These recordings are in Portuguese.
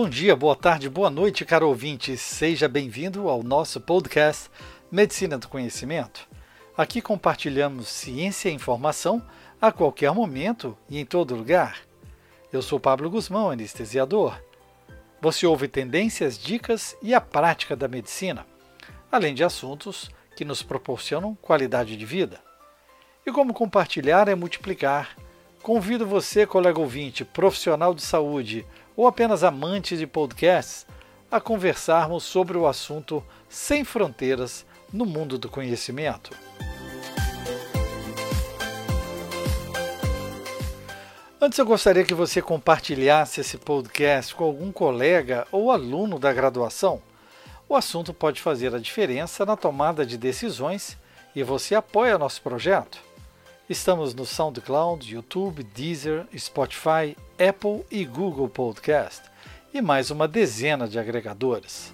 Bom dia, boa tarde, boa noite, caro ouvinte. Seja bem-vindo ao nosso podcast Medicina do Conhecimento. Aqui compartilhamos ciência e informação a qualquer momento e em todo lugar. Eu sou Pablo Guzmão, anestesiador. Você ouve tendências, dicas e a prática da medicina, além de assuntos que nos proporcionam qualidade de vida. E como compartilhar é multiplicar. Convido você, colega ouvinte, profissional de saúde ou apenas amante de podcasts, a conversarmos sobre o assunto sem fronteiras no mundo do conhecimento. Antes eu gostaria que você compartilhasse esse podcast com algum colega ou aluno da graduação. O assunto pode fazer a diferença na tomada de decisões e você apoia nosso projeto. Estamos no SoundCloud, YouTube, Deezer, Spotify, Apple e Google Podcast e mais uma dezena de agregadores.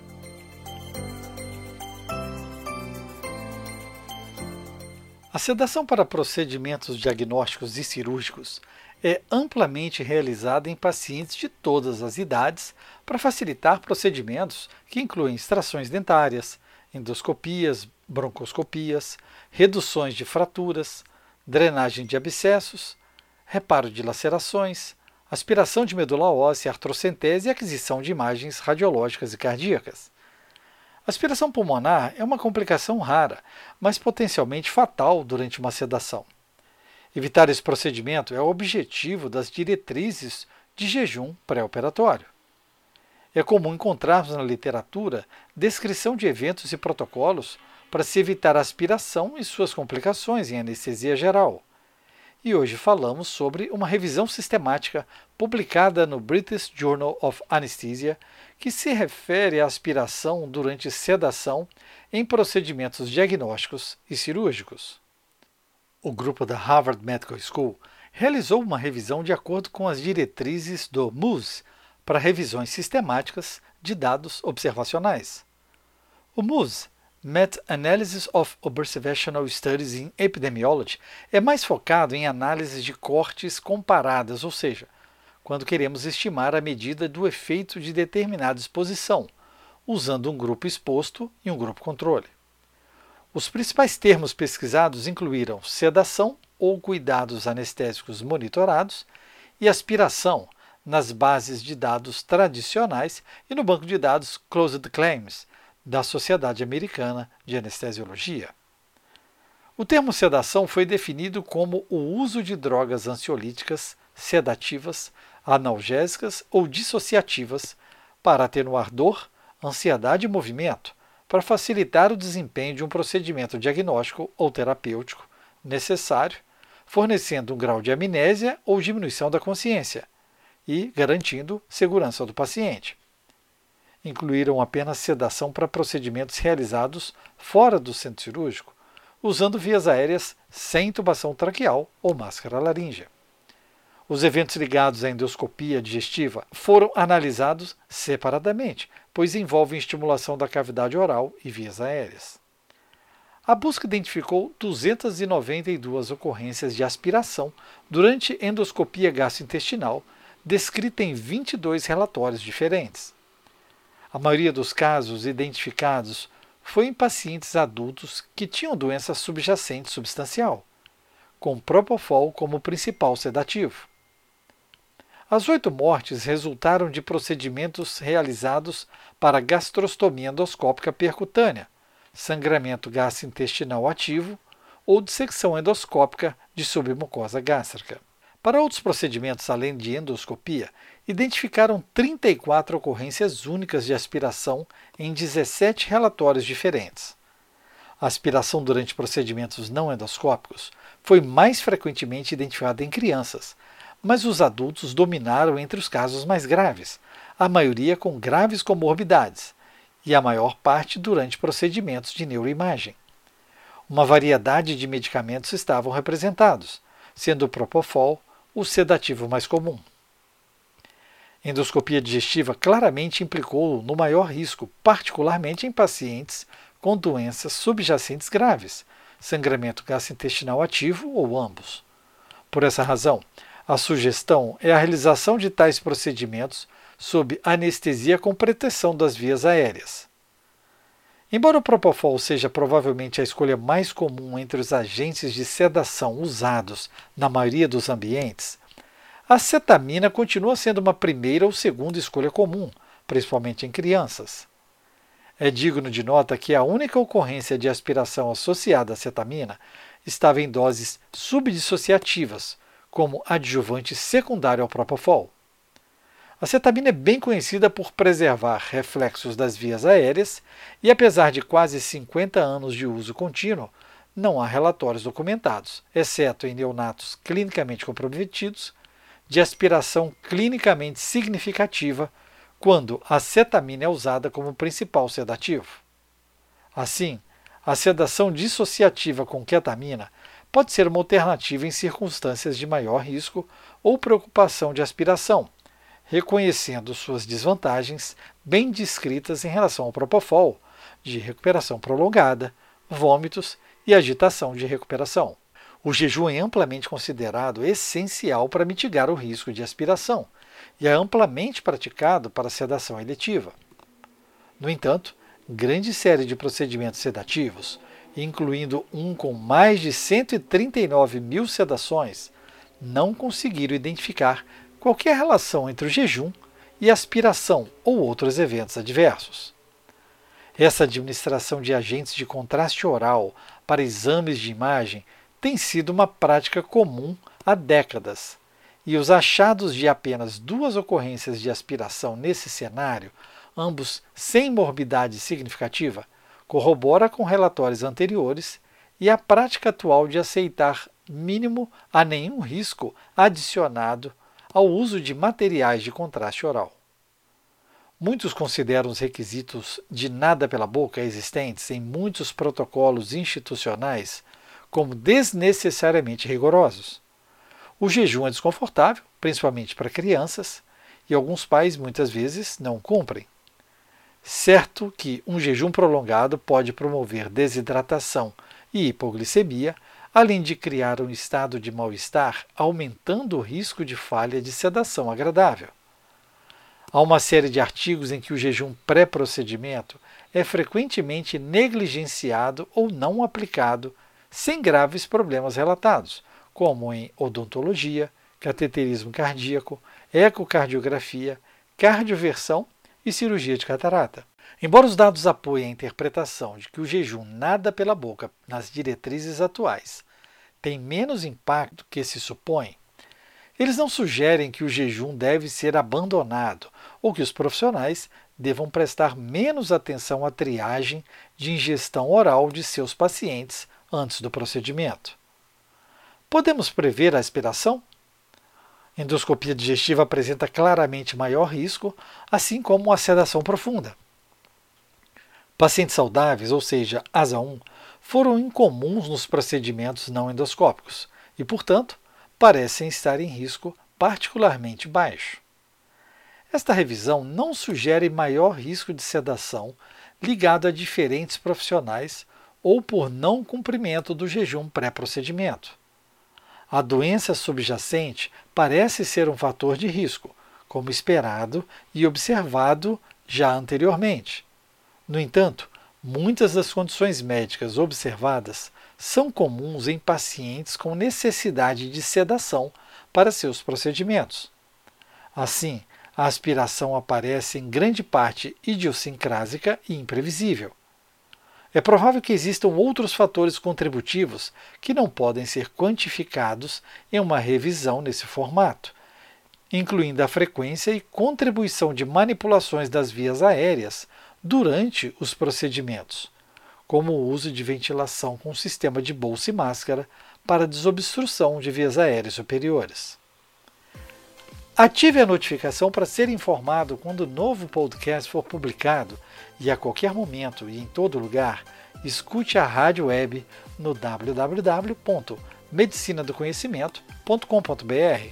A sedação para procedimentos diagnósticos e cirúrgicos é amplamente realizada em pacientes de todas as idades para facilitar procedimentos que incluem extrações dentárias, endoscopias, broncoscopias, reduções de fraturas, drenagem de abscessos, reparo de lacerações, aspiração de medula óssea, artrocentese e aquisição de imagens radiológicas e cardíacas. Aspiração pulmonar é uma complicação rara, mas potencialmente fatal durante uma sedação. Evitar esse procedimento é o objetivo das diretrizes de jejum pré-operatório. É comum encontrarmos na literatura descrição de eventos e protocolos para se evitar aspiração e suas complicações em anestesia geral. E hoje falamos sobre uma revisão sistemática publicada no British Journal of Anesthesia que se refere à aspiração durante sedação em procedimentos diagnósticos e cirúrgicos. O grupo da Harvard Medical School realizou uma revisão de acordo com as diretrizes do MUS para revisões sistemáticas de dados observacionais. O MUS Meta-Analysis of Observational Studies in Epidemiology é mais focado em análises de cortes comparadas, ou seja, quando queremos estimar a medida do efeito de determinada exposição, usando um grupo exposto e um grupo controle. Os principais termos pesquisados incluíram sedação ou cuidados anestésicos monitorados e aspiração nas bases de dados tradicionais e no banco de dados Closed Claims, da Sociedade Americana de Anestesiologia. O termo sedação foi definido como o uso de drogas ansiolíticas, sedativas, analgésicas ou dissociativas para atenuar dor, ansiedade e movimento, para facilitar o desempenho de um procedimento diagnóstico ou terapêutico necessário, fornecendo um grau de amnésia ou diminuição da consciência e garantindo segurança do paciente incluíram apenas sedação para procedimentos realizados fora do centro cirúrgico, usando vias aéreas sem intubação traqueal ou máscara laríngea. Os eventos ligados à endoscopia digestiva foram analisados separadamente, pois envolvem estimulação da cavidade oral e vias aéreas. A busca identificou 292 ocorrências de aspiração durante endoscopia gastrointestinal, descrita em 22 relatórios diferentes. A maioria dos casos identificados foi em pacientes adultos que tinham doença subjacente substancial, com Propofol como principal sedativo. As oito mortes resultaram de procedimentos realizados para gastrostomia endoscópica percutânea, sangramento gastrointestinal ativo ou dissecção endoscópica de submucosa gástrica. Para outros procedimentos além de endoscopia, identificaram 34 ocorrências únicas de aspiração em 17 relatórios diferentes. A aspiração durante procedimentos não endoscópicos foi mais frequentemente identificada em crianças, mas os adultos dominaram entre os casos mais graves, a maioria com graves comorbidades, e a maior parte durante procedimentos de neuroimagem. Uma variedade de medicamentos estavam representados, sendo o Propofol, o sedativo mais comum. Endoscopia digestiva claramente implicou no maior risco, particularmente em pacientes com doenças subjacentes graves, sangramento gastrointestinal ativo ou ambos. Por essa razão, a sugestão é a realização de tais procedimentos sob anestesia com proteção das vias aéreas. Embora o Propofol seja provavelmente a escolha mais comum entre os agentes de sedação usados na maioria dos ambientes, a cetamina continua sendo uma primeira ou segunda escolha comum, principalmente em crianças. É digno de nota que a única ocorrência de aspiração associada à cetamina estava em doses subdissociativas, como adjuvante secundário ao Propofol. A cetamina é bem conhecida por preservar reflexos das vias aéreas e, apesar de quase 50 anos de uso contínuo, não há relatórios documentados, exceto em neonatos clinicamente comprometidos, de aspiração clinicamente significativa quando a cetamina é usada como principal sedativo. Assim, a sedação dissociativa com ketamina pode ser uma alternativa em circunstâncias de maior risco ou preocupação de aspiração, reconhecendo suas desvantagens bem descritas em relação ao propofol, de recuperação prolongada, vômitos e agitação de recuperação. O jejum é amplamente considerado essencial para mitigar o risco de aspiração e é amplamente praticado para sedação eletiva. No entanto, grande série de procedimentos sedativos, incluindo um com mais de 139 mil sedações, não conseguiram identificar qualquer relação entre o jejum e aspiração ou outros eventos adversos. Essa administração de agentes de contraste oral para exames de imagem tem sido uma prática comum há décadas, e os achados de apenas duas ocorrências de aspiração nesse cenário, ambos sem morbidade significativa, corrobora com relatórios anteriores e a prática atual de aceitar mínimo a nenhum risco adicionado ao uso de materiais de contraste oral. Muitos consideram os requisitos de nada pela boca existentes em muitos protocolos institucionais como desnecessariamente rigorosos. O jejum é desconfortável, principalmente para crianças, e alguns pais muitas vezes não cumprem. Certo que um jejum prolongado pode promover desidratação e hipoglicemia, além de criar um estado de mal-estar, aumentando o risco de falha de sedação agradável. Há uma série de artigos em que o jejum pré-procedimento é frequentemente negligenciado ou não aplicado, sem graves problemas relatados, como em odontologia, cateterismo cardíaco, ecocardiografia, cardioversão e cirurgia de catarata. Embora os dados apoiem a interpretação de que o jejum nada pela boca nas diretrizes atuais tem menos impacto que se supõe, eles não sugerem que o jejum deve ser abandonado ou que os profissionais devam prestar menos atenção à triagem de ingestão oral de seus pacientes antes do procedimento. Podemos prever a aspiração? Endoscopia digestiva apresenta claramente maior risco, assim como a sedação profunda. Pacientes saudáveis, ou seja, ASA 1, foram incomuns nos procedimentos não endoscópicos e, portanto, parecem estar em risco particularmente baixo. Esta revisão não sugere maior risco de sedação ligado a diferentes profissionais ou por não cumprimento do jejum pré-procedimento. A doença subjacente parece ser um fator de risco, como esperado e observado já anteriormente. No entanto, muitas das condições médicas observadas são comuns em pacientes com necessidade de sedação para seus procedimentos. Assim, a aspiração aparece em grande parte idiosincrásica e imprevisível. É provável que existam outros fatores contributivos que não podem ser quantificados em uma revisão nesse formato, incluindo a frequência e contribuição de manipulações das vias aéreas durante os procedimentos, como o uso de ventilação com sistema de bolsa e máscara para desobstrução de vias aéreas superiores. Ative a notificação para ser informado quando o novo podcast for publicado e a qualquer momento e em todo lugar, escute a rádio web no www.medicinadoconhecimento.com.br.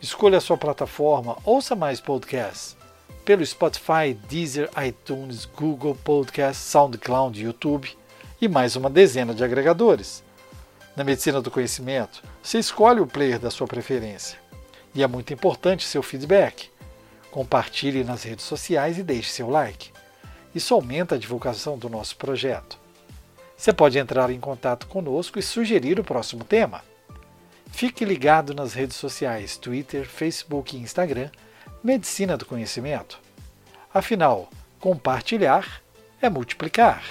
Escolha a sua plataforma, ouça mais podcasts pelo Spotify, Deezer, iTunes, Google Podcast, SoundCloud, YouTube e mais uma dezena de agregadores. Na Medicina do Conhecimento, você escolhe o player da sua preferência. E é muito importante seu feedback. Compartilhe nas redes sociais e deixe seu like. Isso aumenta a divulgação do nosso projeto. Você pode entrar em contato conosco e sugerir o próximo tema. Fique ligado nas redes sociais Twitter, Facebook e Instagram Medicina do Conhecimento. Afinal, compartilhar é multiplicar.